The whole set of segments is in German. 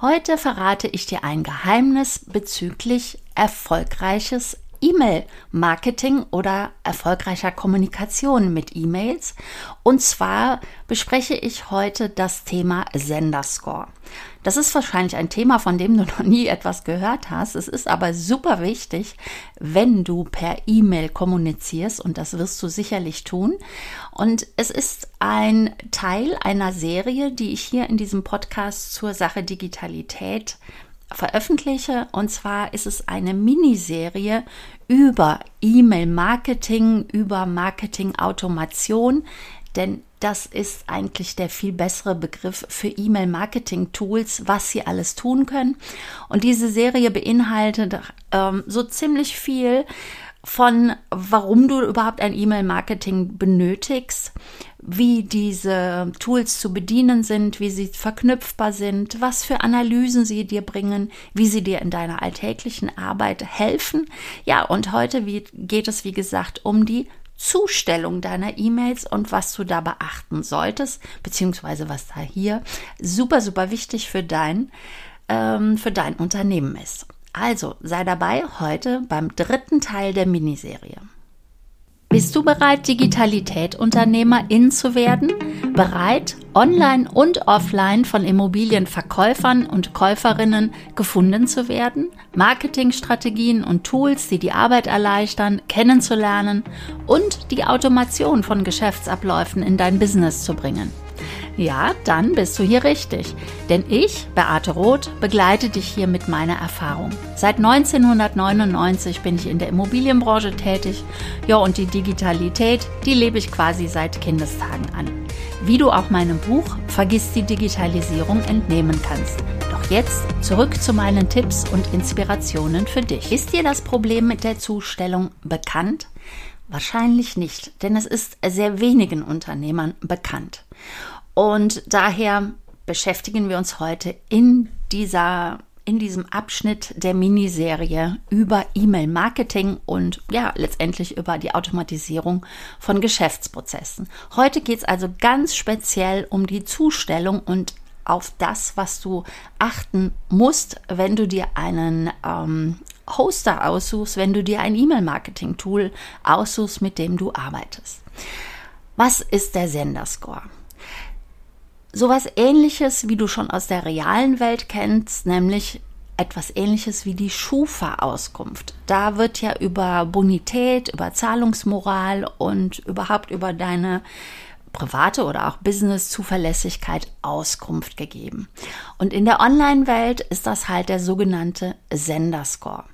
Heute verrate ich dir ein Geheimnis bezüglich erfolgreiches E-Mail-Marketing oder erfolgreicher Kommunikation mit E-Mails. Und zwar bespreche ich heute das Thema Senderscore. Das ist wahrscheinlich ein Thema, von dem du noch nie etwas gehört hast. Es ist aber super wichtig, wenn du per E-Mail kommunizierst und das wirst du sicherlich tun. Und es ist ein Teil einer Serie, die ich hier in diesem Podcast zur Sache Digitalität veröffentliche. Und zwar ist es eine Miniserie über E-Mail-Marketing, über Marketing-Automation, denn das ist eigentlich der viel bessere Begriff für E-Mail-Marketing-Tools, was sie alles tun können. Und diese Serie beinhaltet ähm, so ziemlich viel von, warum du überhaupt ein E-Mail-Marketing benötigst, wie diese Tools zu bedienen sind, wie sie verknüpfbar sind, was für Analysen sie dir bringen, wie sie dir in deiner alltäglichen Arbeit helfen. Ja, und heute geht es, wie gesagt, um die Zustellung deiner E-Mails und was du da beachten solltest, beziehungsweise was da hier super, super wichtig für dein, ähm, für dein Unternehmen ist. Also sei dabei heute beim dritten Teil der Miniserie. Bist du bereit, Digitalität-Unternehmerin zu werden? Bereit, online und offline von Immobilienverkäufern und Käuferinnen gefunden zu werden? Marketingstrategien und Tools, die die Arbeit erleichtern, kennenzulernen und die Automation von Geschäftsabläufen in dein Business zu bringen? Ja, dann bist du hier richtig. Denn ich, Beate Roth, begleite dich hier mit meiner Erfahrung. Seit 1999 bin ich in der Immobilienbranche tätig. Ja, und die Digitalität, die lebe ich quasi seit Kindestagen an. Wie du auch meinem Buch Vergiss die Digitalisierung entnehmen kannst. Doch jetzt zurück zu meinen Tipps und Inspirationen für dich. Ist dir das Problem mit der Zustellung bekannt? Wahrscheinlich nicht, denn es ist sehr wenigen Unternehmern bekannt. Und daher beschäftigen wir uns heute in dieser in diesem Abschnitt der Miniserie über E-Mail-Marketing und ja, letztendlich über die Automatisierung von Geschäftsprozessen. Heute geht es also ganz speziell um die Zustellung und auf das, was du achten musst, wenn du dir einen ähm, Hoster aussuchst, wenn du dir ein E-Mail-Marketing-Tool aussuchst, mit dem du arbeitest. Was ist der Senderscore? Sowas ähnliches, wie du schon aus der realen Welt kennst, nämlich etwas ähnliches wie die Schufa-Auskunft. Da wird ja über Bonität, über Zahlungsmoral und überhaupt über deine private oder auch Business-Zuverlässigkeit Auskunft gegeben. Und in der Online-Welt ist das halt der sogenannte Senderscore.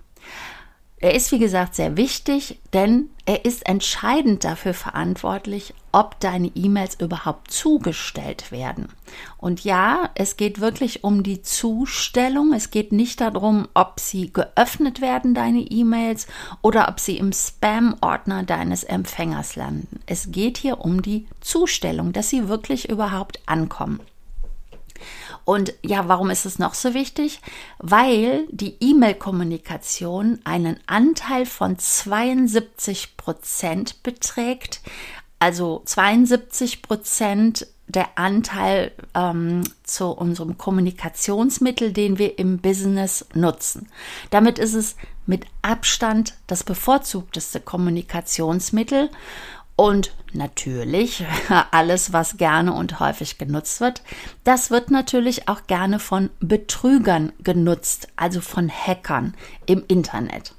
Er ist, wie gesagt, sehr wichtig, denn er ist entscheidend dafür verantwortlich, ob deine E-Mails überhaupt zugestellt werden. Und ja, es geht wirklich um die Zustellung. Es geht nicht darum, ob sie geöffnet werden, deine E-Mails, oder ob sie im Spam-Ordner deines Empfängers landen. Es geht hier um die Zustellung, dass sie wirklich überhaupt ankommen. Und ja, warum ist es noch so wichtig? Weil die E-Mail-Kommunikation einen Anteil von 72 Prozent beträgt. Also 72 Prozent der Anteil ähm, zu unserem Kommunikationsmittel, den wir im Business nutzen. Damit ist es mit Abstand das bevorzugteste Kommunikationsmittel und natürlich alles, was gerne und häufig genutzt wird, das wird natürlich auch gerne von Betrügern genutzt, also von Hackern im Internet.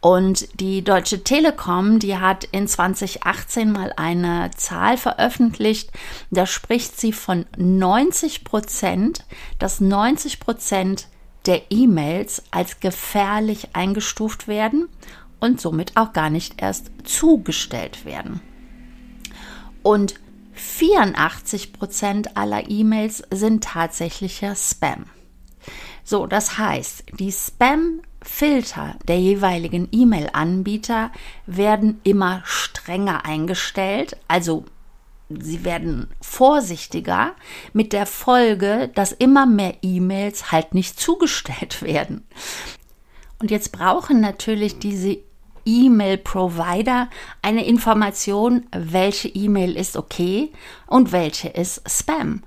Und die Deutsche Telekom, die hat in 2018 mal eine Zahl veröffentlicht, da spricht sie von 90 Prozent, dass 90 Prozent der E-Mails als gefährlich eingestuft werden und somit auch gar nicht erst zugestellt werden. Und 84 Prozent aller E-Mails sind tatsächlicher Spam. So, das heißt, die Spam-Filter der jeweiligen E-Mail-Anbieter werden immer strenger eingestellt, also sie werden vorsichtiger mit der Folge, dass immer mehr E-Mails halt nicht zugestellt werden. Und jetzt brauchen natürlich diese E-Mail-Provider eine Information, welche E-Mail ist okay und welche ist Spam.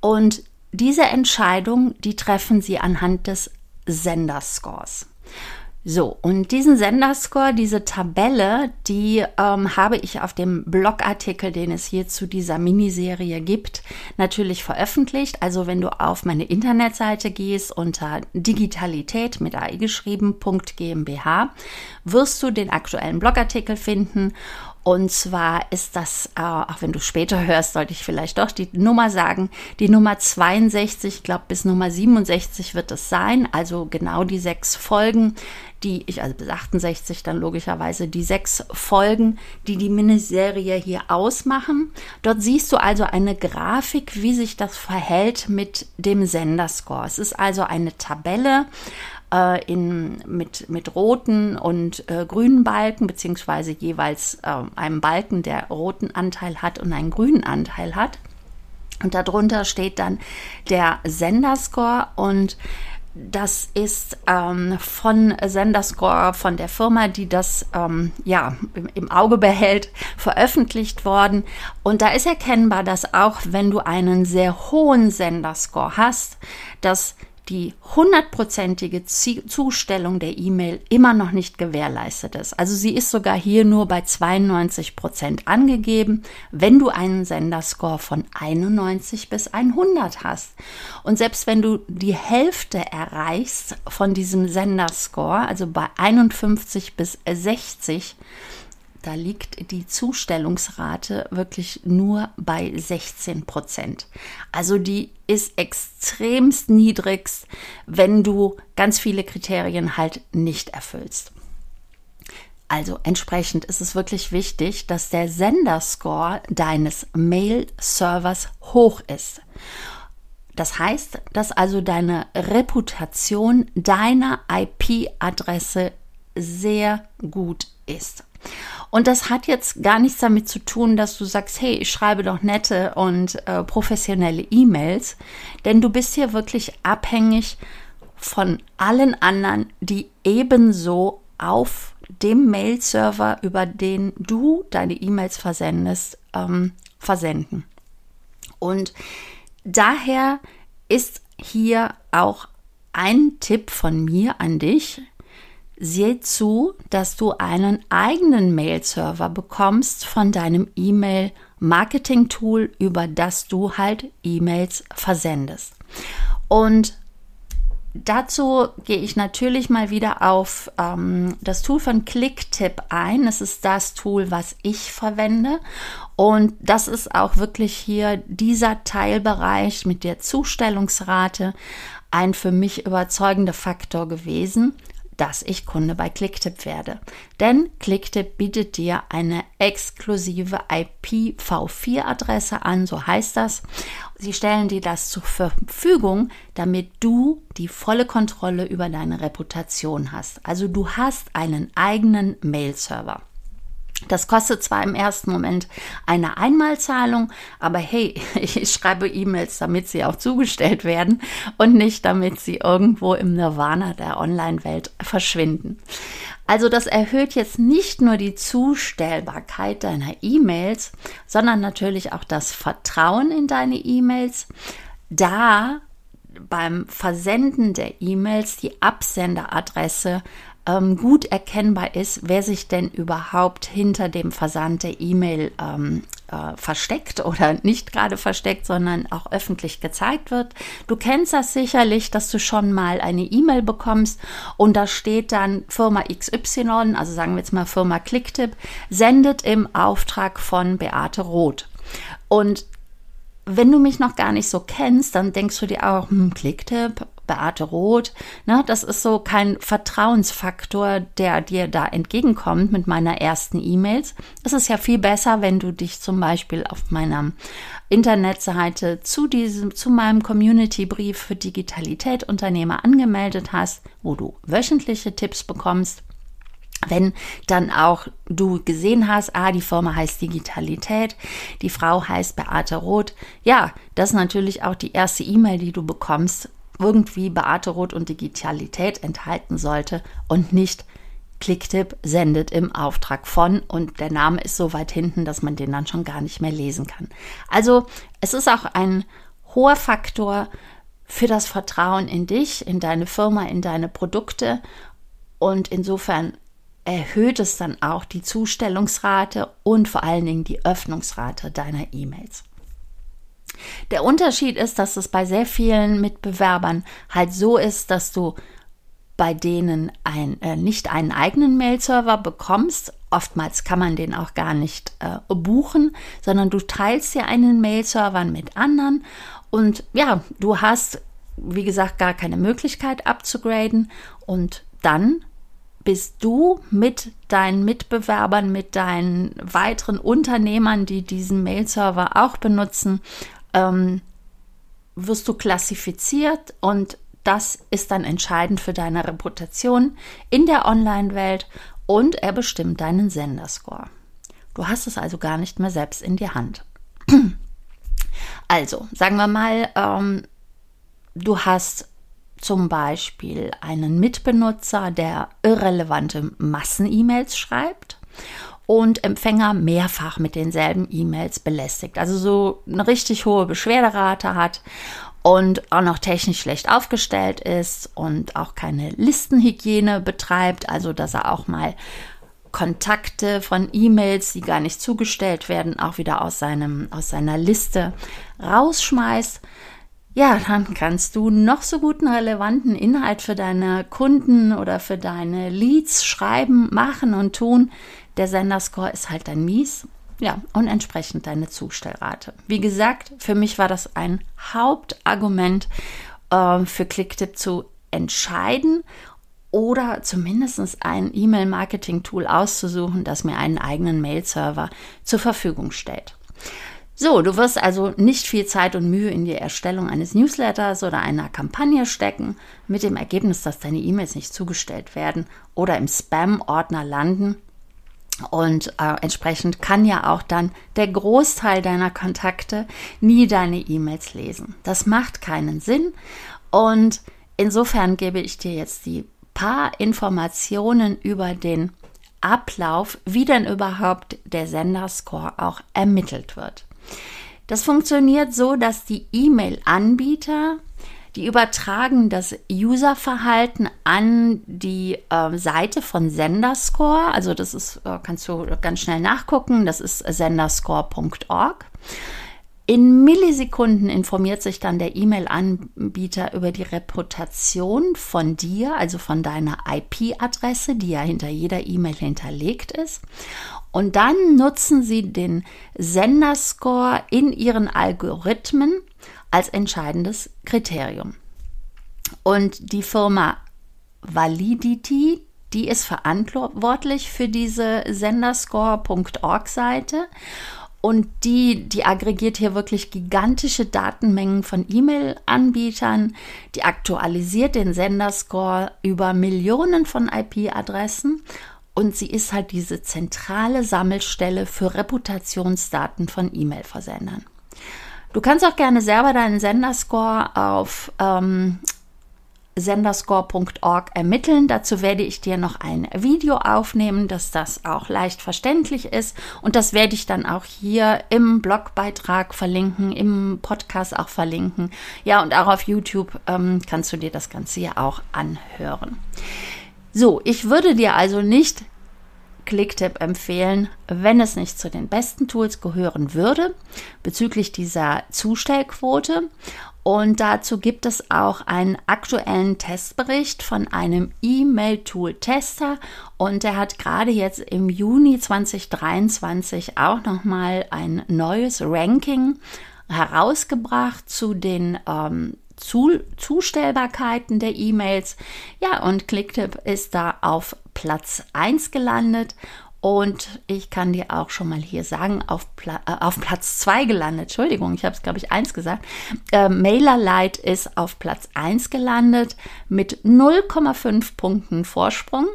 Und diese Entscheidung, die treffen Sie anhand des Senderscores. So, und diesen Senderscore, diese Tabelle, die ähm, habe ich auf dem Blogartikel, den es hier zu dieser Miniserie gibt, natürlich veröffentlicht. Also wenn du auf meine Internetseite gehst unter Digitalität mit AI geschrieben.gmbH, wirst du den aktuellen Blogartikel finden und zwar ist das, äh, auch wenn du später hörst, sollte ich vielleicht doch die Nummer sagen. Die Nummer 62, ich glaube bis Nummer 67 wird es sein. Also genau die sechs Folgen, die ich, also bis 68 dann logischerweise die sechs Folgen, die die Miniserie hier ausmachen. Dort siehst du also eine Grafik, wie sich das verhält mit dem Senderscore. Es ist also eine Tabelle äh, in, mit, mit roten und äh, grünen Balken, beziehungsweise jeweils äh, einem Balken, der roten Anteil hat und einen grünen Anteil hat. Und darunter steht dann der Senderscore und das ist ähm, von Senderscore, von der Firma, die das ähm, ja im, im, Auge behält, veröffentlicht worden. Und da ist erkennbar, dass auch wenn du einen sehr hohen Senderscore hast, dass die hundertprozentige Zustellung der E-Mail immer noch nicht gewährleistet ist. Also sie ist sogar hier nur bei 92 Prozent angegeben, wenn du einen Senderscore von 91 bis 100 hast. Und selbst wenn du die Hälfte erreichst von diesem Senderscore, also bei 51 bis 60, da liegt die Zustellungsrate wirklich nur bei 16 Prozent. Also die ist extremst niedrigst, wenn du ganz viele Kriterien halt nicht erfüllst. Also entsprechend ist es wirklich wichtig, dass der Senderscore deines Mail-Servers hoch ist. Das heißt, dass also deine Reputation deiner IP-Adresse sehr gut ist. Und das hat jetzt gar nichts damit zu tun, dass du sagst, hey, ich schreibe doch nette und äh, professionelle E-Mails, denn du bist hier wirklich abhängig von allen anderen, die ebenso auf dem Mail-Server, über den du deine E-Mails versendest, ähm, versenden. Und daher ist hier auch ein Tipp von mir an dich, Sieh zu, dass du einen eigenen Mail-Server bekommst von deinem E-Mail-Marketing-Tool, über das du halt E-Mails versendest. Und Dazu gehe ich natürlich mal wieder auf ähm, das Tool von Clicktip ein. Das ist das Tool, was ich verwende. Und das ist auch wirklich hier dieser Teilbereich mit der Zustellungsrate ein für mich überzeugender Faktor gewesen dass ich Kunde bei Clicktip werde. Denn Clicktip bietet dir eine exklusive IPv4-Adresse an, so heißt das. Sie stellen dir das zur Verfügung, damit du die volle Kontrolle über deine Reputation hast. Also du hast einen eigenen Mail-Server. Das kostet zwar im ersten Moment eine Einmalzahlung, aber hey, ich schreibe E-Mails, damit sie auch zugestellt werden und nicht damit sie irgendwo im Nirvana der Online-Welt verschwinden. Also das erhöht jetzt nicht nur die Zustellbarkeit deiner E-Mails, sondern natürlich auch das Vertrauen in deine E-Mails, da beim Versenden der E-Mails die Absenderadresse ähm, gut erkennbar ist, wer sich denn überhaupt hinter dem Versand der E-Mail ähm, äh, versteckt oder nicht gerade versteckt, sondern auch öffentlich gezeigt wird. Du kennst das sicherlich, dass du schon mal eine E-Mail bekommst und da steht dann Firma XY, also sagen wir jetzt mal Firma Clicktip, sendet im Auftrag von Beate Roth. Und wenn du mich noch gar nicht so kennst, dann denkst du dir auch, hm, Clicktip, Beate Roth. Ne, das ist so kein Vertrauensfaktor, der dir da entgegenkommt mit meiner ersten E-Mails. Es ist ja viel besser, wenn du dich zum Beispiel auf meiner Internetseite zu diesem, zu meinem Community-Brief für Digitalität Unternehmer angemeldet hast, wo du wöchentliche Tipps bekommst wenn dann auch du gesehen hast, ah, die Firma heißt Digitalität, die Frau heißt Beate Roth, ja, das ist natürlich auch die erste E-Mail, die du bekommst, irgendwie Beate Roth und Digitalität enthalten sollte und nicht Clicktip sendet im Auftrag von und der Name ist so weit hinten, dass man den dann schon gar nicht mehr lesen kann. Also es ist auch ein hoher Faktor für das Vertrauen in dich, in deine Firma, in deine Produkte. Und insofern erhöht es dann auch die Zustellungsrate und vor allen Dingen die Öffnungsrate deiner E-Mails. Der Unterschied ist, dass es bei sehr vielen Mitbewerbern halt so ist, dass du bei denen ein, äh, nicht einen eigenen Mail-Server bekommst. Oftmals kann man den auch gar nicht äh, buchen, sondern du teilst dir einen Mail-Server mit anderen und ja, du hast, wie gesagt, gar keine Möglichkeit abzugraden und dann bist du mit deinen Mitbewerbern, mit deinen weiteren Unternehmern, die diesen Mail-Server auch benutzen, ähm, wirst du klassifiziert und das ist dann entscheidend für deine Reputation in der Online-Welt und er bestimmt deinen Senderscore. Du hast es also gar nicht mehr selbst in die Hand. Also, sagen wir mal, ähm, du hast zum Beispiel einen Mitbenutzer, der irrelevante Massen-E-Mails schreibt und Empfänger mehrfach mit denselben E-Mails belästigt. Also so eine richtig hohe Beschwerderate hat und auch noch technisch schlecht aufgestellt ist und auch keine Listenhygiene betreibt, also dass er auch mal Kontakte von E-Mails, die gar nicht zugestellt werden, auch wieder aus, seinem, aus seiner Liste rausschmeißt ja, dann kannst du noch so guten relevanten Inhalt für deine Kunden oder für deine Leads schreiben, machen und tun. Der Senderscore ist halt dann mies. Ja, und entsprechend deine Zustellrate. Wie gesagt, für mich war das ein Hauptargument äh, für Clicktip zu entscheiden oder zumindest ein E-Mail-Marketing-Tool auszusuchen, das mir einen eigenen Mail-Server zur Verfügung stellt. So, du wirst also nicht viel Zeit und Mühe in die Erstellung eines Newsletters oder einer Kampagne stecken, mit dem Ergebnis, dass deine E-Mails nicht zugestellt werden oder im Spam-Ordner landen. Und äh, entsprechend kann ja auch dann der Großteil deiner Kontakte nie deine E-Mails lesen. Das macht keinen Sinn. Und insofern gebe ich dir jetzt die paar Informationen über den Ablauf, wie denn überhaupt der Senderscore auch ermittelt wird. Das funktioniert so, dass die E-Mail-Anbieter die übertragen das Userverhalten an die äh, Seite von Senderscore. Also das ist, äh, kannst du ganz schnell nachgucken, das ist senderscore.org. In Millisekunden informiert sich dann der E-Mail-Anbieter über die Reputation von dir, also von deiner IP-Adresse, die ja hinter jeder E-Mail hinterlegt ist. Und dann nutzen sie den Senderscore in ihren Algorithmen als entscheidendes Kriterium. Und die Firma Validity, die ist verantwortlich für diese Senderscore.org-Seite und die, die aggregiert hier wirklich gigantische Datenmengen von E-Mail-Anbietern, die aktualisiert den Senderscore über Millionen von IP-Adressen und sie ist halt diese zentrale Sammelstelle für Reputationsdaten von E-Mail-Versendern. Du kannst auch gerne selber deinen Senderscore auf ähm, senderscore.org ermitteln. Dazu werde ich dir noch ein Video aufnehmen, dass das auch leicht verständlich ist. Und das werde ich dann auch hier im Blogbeitrag verlinken, im Podcast auch verlinken. Ja, und auch auf YouTube ähm, kannst du dir das Ganze ja auch anhören. So, ich würde dir also nicht Clicktip empfehlen, wenn es nicht zu den besten Tools gehören würde, bezüglich dieser Zustellquote. Und dazu gibt es auch einen aktuellen Testbericht von einem E-Mail-Tool-Tester und der hat gerade jetzt im Juni 2023 auch nochmal ein neues Ranking herausgebracht zu den ähm, zu Zustellbarkeiten der E-Mails. Ja, und Clicktip ist da auf Platz 1 gelandet und ich kann dir auch schon mal hier sagen, auf, Pla äh, auf Platz 2 gelandet. Entschuldigung, ich habe es, glaube ich, 1 gesagt. Äh, MailerLite ist auf Platz 1 gelandet mit 0,5 Punkten Vorsprung.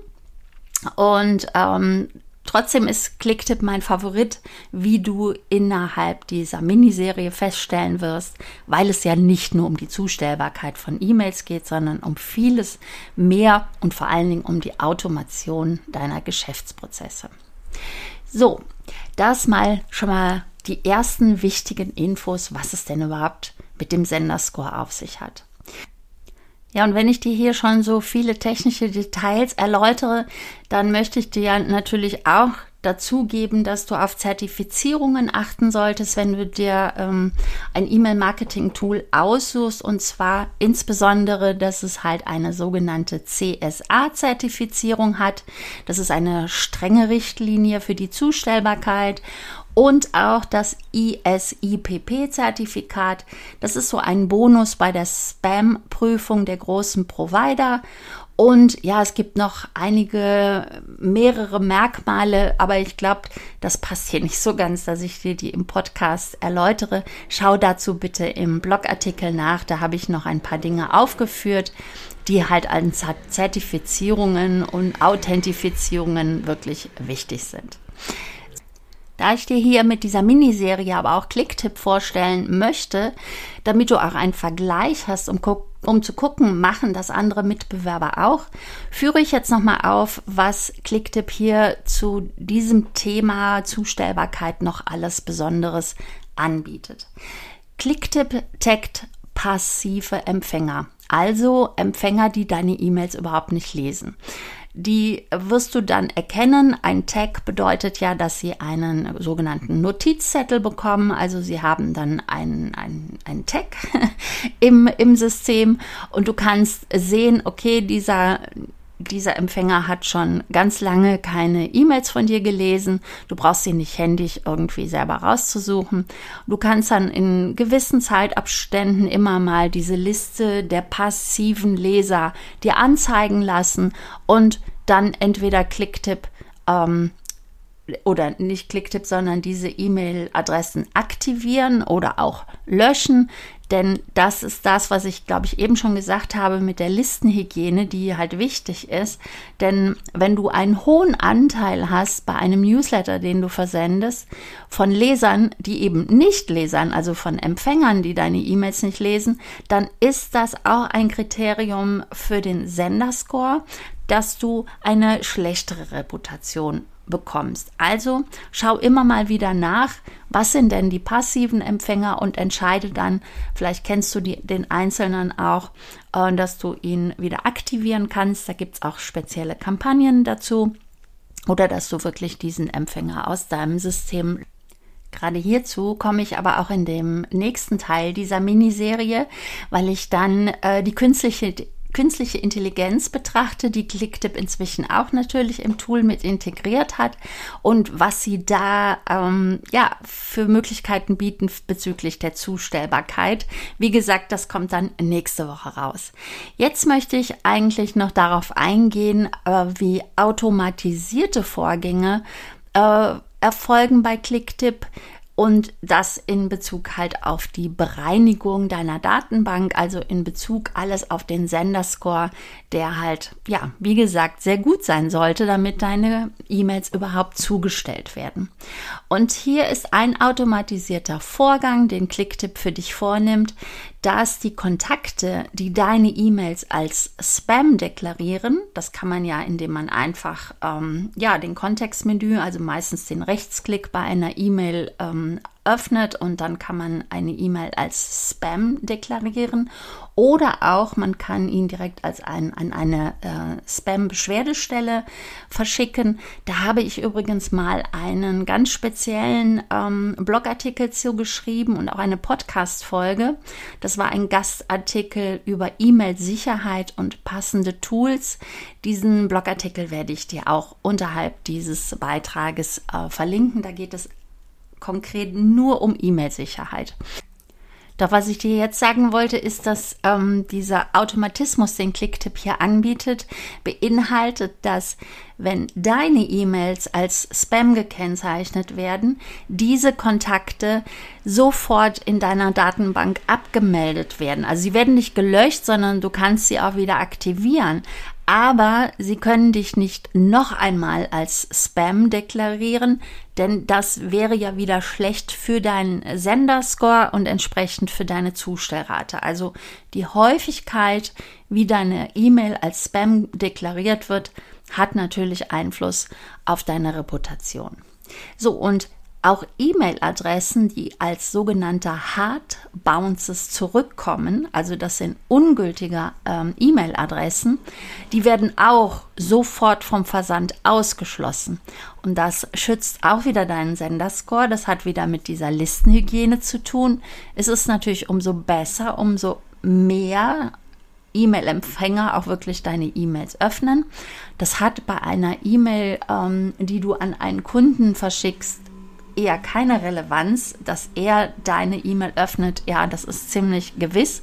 Und ähm, Trotzdem ist Clicktip mein Favorit, wie du innerhalb dieser Miniserie feststellen wirst, weil es ja nicht nur um die Zustellbarkeit von E-Mails geht, sondern um vieles mehr und vor allen Dingen um die Automation deiner Geschäftsprozesse. So, das mal schon mal die ersten wichtigen Infos, was es denn überhaupt mit dem Senderscore auf sich hat. Ja, und wenn ich dir hier schon so viele technische Details erläutere, dann möchte ich dir natürlich auch dazugeben, dass du auf Zertifizierungen achten solltest, wenn du dir ähm, ein E-Mail-Marketing-Tool aussuchst. Und zwar insbesondere, dass es halt eine sogenannte CSA-Zertifizierung hat. Das ist eine strenge Richtlinie für die Zustellbarkeit und auch das ISIPP-Zertifikat. Das ist so ein Bonus bei der Spam-Prüfung der großen Provider. Und ja, es gibt noch einige, mehrere Merkmale, aber ich glaube, das passt hier nicht so ganz, dass ich dir die im Podcast erläutere. Schau dazu bitte im Blogartikel nach, da habe ich noch ein paar Dinge aufgeführt, die halt an Zertifizierungen und Authentifizierungen wirklich wichtig sind. Da ich dir hier mit dieser Miniserie aber auch Klicktipp vorstellen möchte, damit du auch einen Vergleich hast, um, um zu gucken, machen das andere Mitbewerber auch, führe ich jetzt nochmal auf, was Klicktipp hier zu diesem Thema Zustellbarkeit noch alles Besonderes anbietet. Klicktipp taggt passive Empfänger, also Empfänger, die deine E-Mails überhaupt nicht lesen. Die wirst du dann erkennen. Ein Tag bedeutet ja, dass sie einen sogenannten Notizzettel bekommen. Also sie haben dann einen, einen, Tag im, im System und du kannst sehen, okay, dieser dieser Empfänger hat schon ganz lange keine E-Mails von dir gelesen. Du brauchst sie nicht händisch irgendwie selber rauszusuchen. Du kannst dann in gewissen Zeitabständen immer mal diese Liste der passiven Leser dir anzeigen lassen und dann entweder Klicktipp ähm, oder nicht Klicktipp, sondern diese E-Mail-Adressen aktivieren oder auch löschen. Denn das ist das, was ich, glaube ich, eben schon gesagt habe mit der Listenhygiene, die halt wichtig ist. Denn wenn du einen hohen Anteil hast bei einem Newsletter, den du versendest, von Lesern, die eben nicht lesern, also von Empfängern, die deine E-Mails nicht lesen, dann ist das auch ein Kriterium für den Senderscore, dass du eine schlechtere Reputation bekommst. Also schau immer mal wieder nach, was sind denn die passiven Empfänger und entscheide dann, vielleicht kennst du die, den Einzelnen auch, äh, dass du ihn wieder aktivieren kannst. Da gibt es auch spezielle Kampagnen dazu. Oder dass du wirklich diesen Empfänger aus deinem System Gerade hierzu komme ich aber auch in dem nächsten Teil dieser Miniserie, weil ich dann äh, die künstliche künstliche Intelligenz betrachte, die Clicktip inzwischen auch natürlich im Tool mit integriert hat und was sie da ähm, ja für Möglichkeiten bieten bezüglich der Zustellbarkeit. Wie gesagt, das kommt dann nächste Woche raus. Jetzt möchte ich eigentlich noch darauf eingehen, äh, wie automatisierte Vorgänge äh, erfolgen bei Clicktip und das in Bezug halt auf die Bereinigung deiner Datenbank, also in Bezug alles auf den Senderscore, der halt, ja, wie gesagt, sehr gut sein sollte, damit deine E-Mails überhaupt zugestellt werden. Und hier ist ein automatisierter Vorgang, den Clicktip für dich vornimmt, dass die Kontakte, die deine E-Mails als Spam deklarieren, das kann man ja, indem man einfach ähm, ja den Kontextmenü, also meistens den Rechtsklick bei einer E-Mail ähm, öffnet und dann kann man eine E-Mail als Spam deklarieren oder auch man kann ihn direkt als ein, an eine äh, Spam-Beschwerdestelle verschicken. Da habe ich übrigens mal einen ganz speziellen ähm, Blogartikel zu geschrieben und auch eine Podcast-Folge. Das war ein Gastartikel über E-Mail-Sicherheit und passende Tools. Diesen Blogartikel werde ich dir auch unterhalb dieses Beitrages äh, verlinken. Da geht es konkret nur um E-Mail-Sicherheit. Doch was ich dir jetzt sagen wollte, ist, dass ähm, dieser Automatismus, den Clicktip hier anbietet, beinhaltet, dass wenn deine E-Mails als Spam gekennzeichnet werden, diese Kontakte sofort in deiner Datenbank abgemeldet werden. Also sie werden nicht gelöscht, sondern du kannst sie auch wieder aktivieren aber sie können dich nicht noch einmal als Spam deklarieren, denn das wäre ja wieder schlecht für deinen Senderscore und entsprechend für deine Zustellrate. Also die Häufigkeit, wie deine E-Mail als Spam deklariert wird, hat natürlich Einfluss auf deine Reputation. So, und auch E-Mail-Adressen, die als sogenannte Hard Bounces zurückkommen, also das sind ungültige ähm, E-Mail-Adressen, die werden auch sofort vom Versand ausgeschlossen. Und das schützt auch wieder deinen Senderscore. Das hat wieder mit dieser Listenhygiene zu tun. Es ist natürlich umso besser, umso mehr E-Mail-Empfänger auch wirklich deine E-Mails öffnen. Das hat bei einer E-Mail, ähm, die du an einen Kunden verschickst, eher keine Relevanz, dass er deine E-Mail öffnet. Ja, das ist ziemlich gewiss.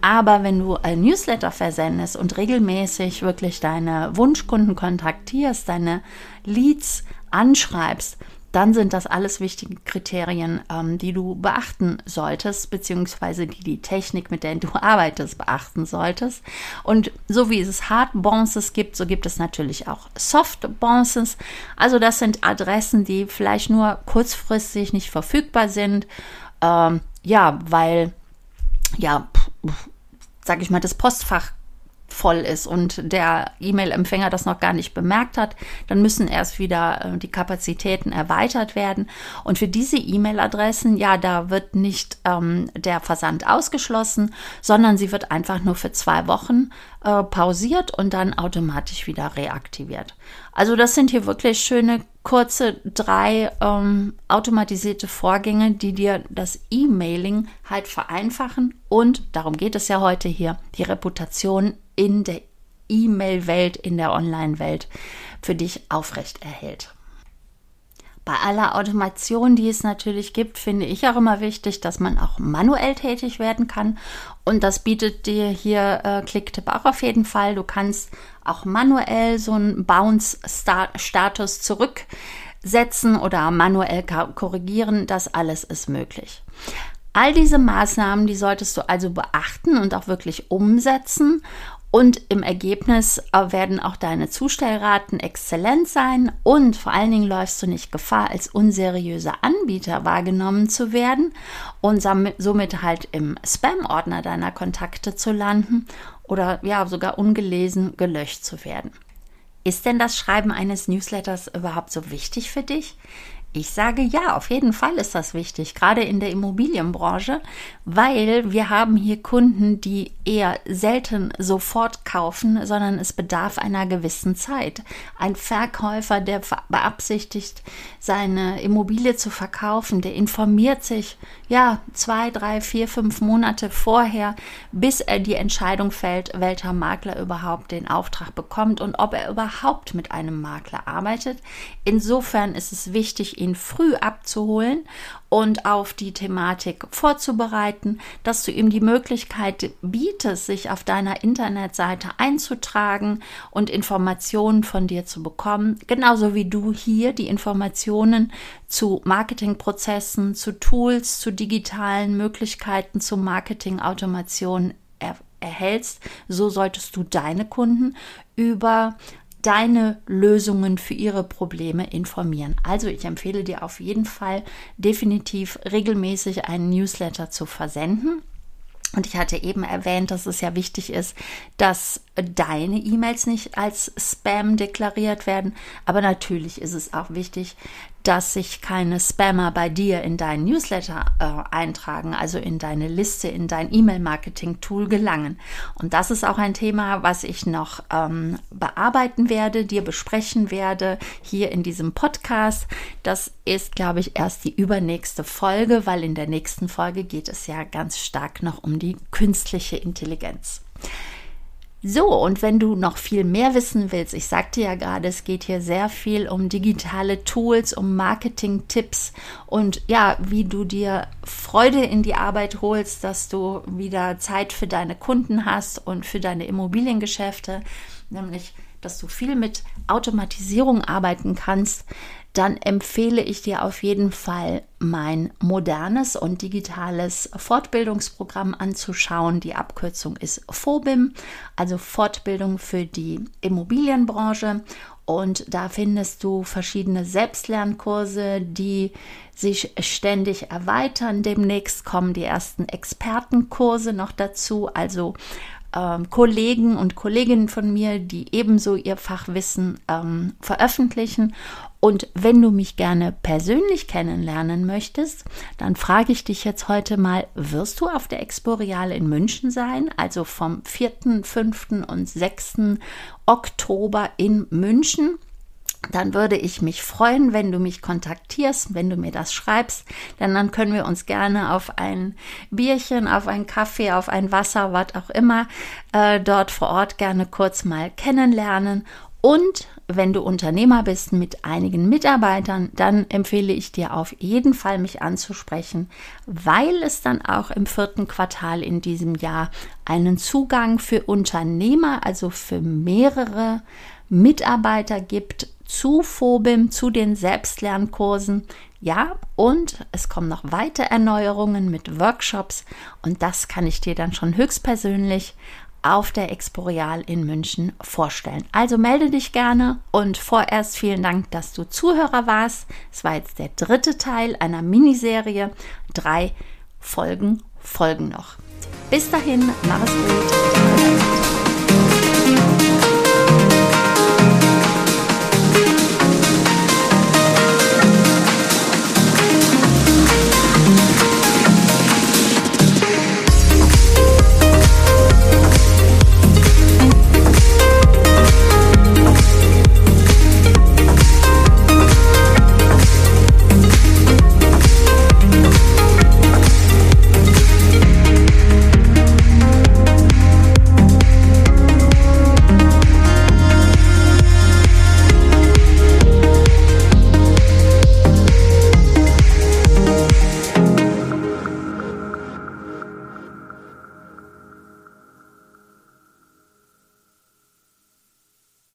Aber wenn du ein Newsletter versendest und regelmäßig wirklich deine Wunschkunden kontaktierst, deine Leads anschreibst, dann sind das alles wichtige Kriterien, ähm, die du beachten solltest, beziehungsweise die die Technik, mit der du arbeitest, beachten solltest. Und so wie es Hard Bounces gibt, so gibt es natürlich auch Soft Bounces. Also das sind Adressen, die vielleicht nur kurzfristig nicht verfügbar sind. Ähm, ja, weil, ja, sag ich mal, das Postfach voll ist und der E-Mail-Empfänger das noch gar nicht bemerkt hat, dann müssen erst wieder äh, die Kapazitäten erweitert werden. Und für diese E-Mail-Adressen, ja, da wird nicht ähm, der Versand ausgeschlossen, sondern sie wird einfach nur für zwei Wochen äh, pausiert und dann automatisch wieder reaktiviert. Also das sind hier wirklich schöne kurze drei ähm, automatisierte Vorgänge, die dir das E-Mailing halt vereinfachen und darum geht es ja heute hier, die Reputation in der E-Mail-Welt, in der Online-Welt für dich aufrecht erhält. Bei aller Automation, die es natürlich gibt, finde ich auch immer wichtig, dass man auch manuell tätig werden kann. Und das bietet dir hier äh, Clicktip auch auf jeden Fall. Du kannst auch manuell so einen Bounce-Status zurücksetzen oder manuell korrigieren. Das alles ist möglich. All diese Maßnahmen, die solltest du also beachten und auch wirklich umsetzen. Und im Ergebnis äh, werden auch deine Zustellraten exzellent sein und vor allen Dingen läufst du nicht Gefahr, als unseriöser Anbieter wahrgenommen zu werden und somit halt im Spam-Ordner deiner Kontakte zu landen oder ja sogar ungelesen gelöscht zu werden. Ist denn das Schreiben eines Newsletters überhaupt so wichtig für dich? Ich sage ja, auf jeden Fall ist das wichtig, gerade in der Immobilienbranche, weil wir haben hier Kunden, die eher selten sofort kaufen, sondern es bedarf einer gewissen Zeit. Ein Verkäufer, der beabsichtigt, seine Immobilie zu verkaufen, der informiert sich ja zwei, drei, vier, fünf Monate vorher, bis er die Entscheidung fällt, welcher Makler überhaupt den Auftrag bekommt und ob er überhaupt mit einem Makler arbeitet. Insofern ist es wichtig, ihn früh abzuholen und auf die Thematik vorzubereiten, dass du ihm die Möglichkeit bietest, sich auf deiner Internetseite einzutragen und Informationen von dir zu bekommen, genauso wie du hier die Informationen zu Marketingprozessen, zu Tools, zu digitalen Möglichkeiten, zu Marketingautomation er erhältst, so solltest du deine Kunden über deine Lösungen für ihre Probleme informieren. Also ich empfehle dir auf jeden Fall definitiv regelmäßig einen Newsletter zu versenden. Und ich hatte eben erwähnt, dass es ja wichtig ist, dass deine E-Mails nicht als Spam deklariert werden. Aber natürlich ist es auch wichtig, dass sich keine Spammer bei dir in deinen Newsletter äh, eintragen, also in deine Liste, in dein E-Mail-Marketing-Tool gelangen. Und das ist auch ein Thema, was ich noch ähm, bearbeiten werde, dir besprechen werde hier in diesem Podcast. Das ist, glaube ich, erst die übernächste Folge, weil in der nächsten Folge geht es ja ganz stark noch um die künstliche Intelligenz. So, und wenn du noch viel mehr wissen willst, ich sagte ja gerade, es geht hier sehr viel um digitale Tools, um Marketing-Tipps und ja, wie du dir Freude in die Arbeit holst, dass du wieder Zeit für deine Kunden hast und für deine Immobiliengeschäfte, nämlich dass du viel mit Automatisierung arbeiten kannst, dann empfehle ich dir auf jeden Fall mein modernes und digitales Fortbildungsprogramm anzuschauen. Die Abkürzung ist FOBIM, also Fortbildung für die Immobilienbranche. Und da findest du verschiedene Selbstlernkurse, die sich ständig erweitern. Demnächst kommen die ersten Expertenkurse noch dazu, also ähm, Kollegen und Kolleginnen von mir, die ebenso ihr Fachwissen ähm, veröffentlichen. Und wenn du mich gerne persönlich kennenlernen möchtest, dann frage ich dich jetzt heute mal, wirst du auf der Exporeale in München sein? Also vom 4., 5. und 6. Oktober in München dann würde ich mich freuen, wenn du mich kontaktierst, wenn du mir das schreibst, denn dann können wir uns gerne auf ein Bierchen, auf einen Kaffee, auf ein Wasser, was auch immer, äh, dort vor Ort gerne kurz mal kennenlernen. Und wenn du Unternehmer bist mit einigen Mitarbeitern, dann empfehle ich dir auf jeden Fall, mich anzusprechen, weil es dann auch im vierten Quartal in diesem Jahr einen Zugang für Unternehmer, also für mehrere Mitarbeiter gibt zu Phobim, zu den Selbstlernkursen. Ja, und es kommen noch weitere Erneuerungen mit Workshops und das kann ich dir dann schon höchstpersönlich auf der Exporeal in München vorstellen. Also melde dich gerne und vorerst vielen Dank, dass du Zuhörer warst. Es war jetzt der dritte Teil einer Miniserie. Drei Folgen folgen noch. Bis dahin, mach es gut.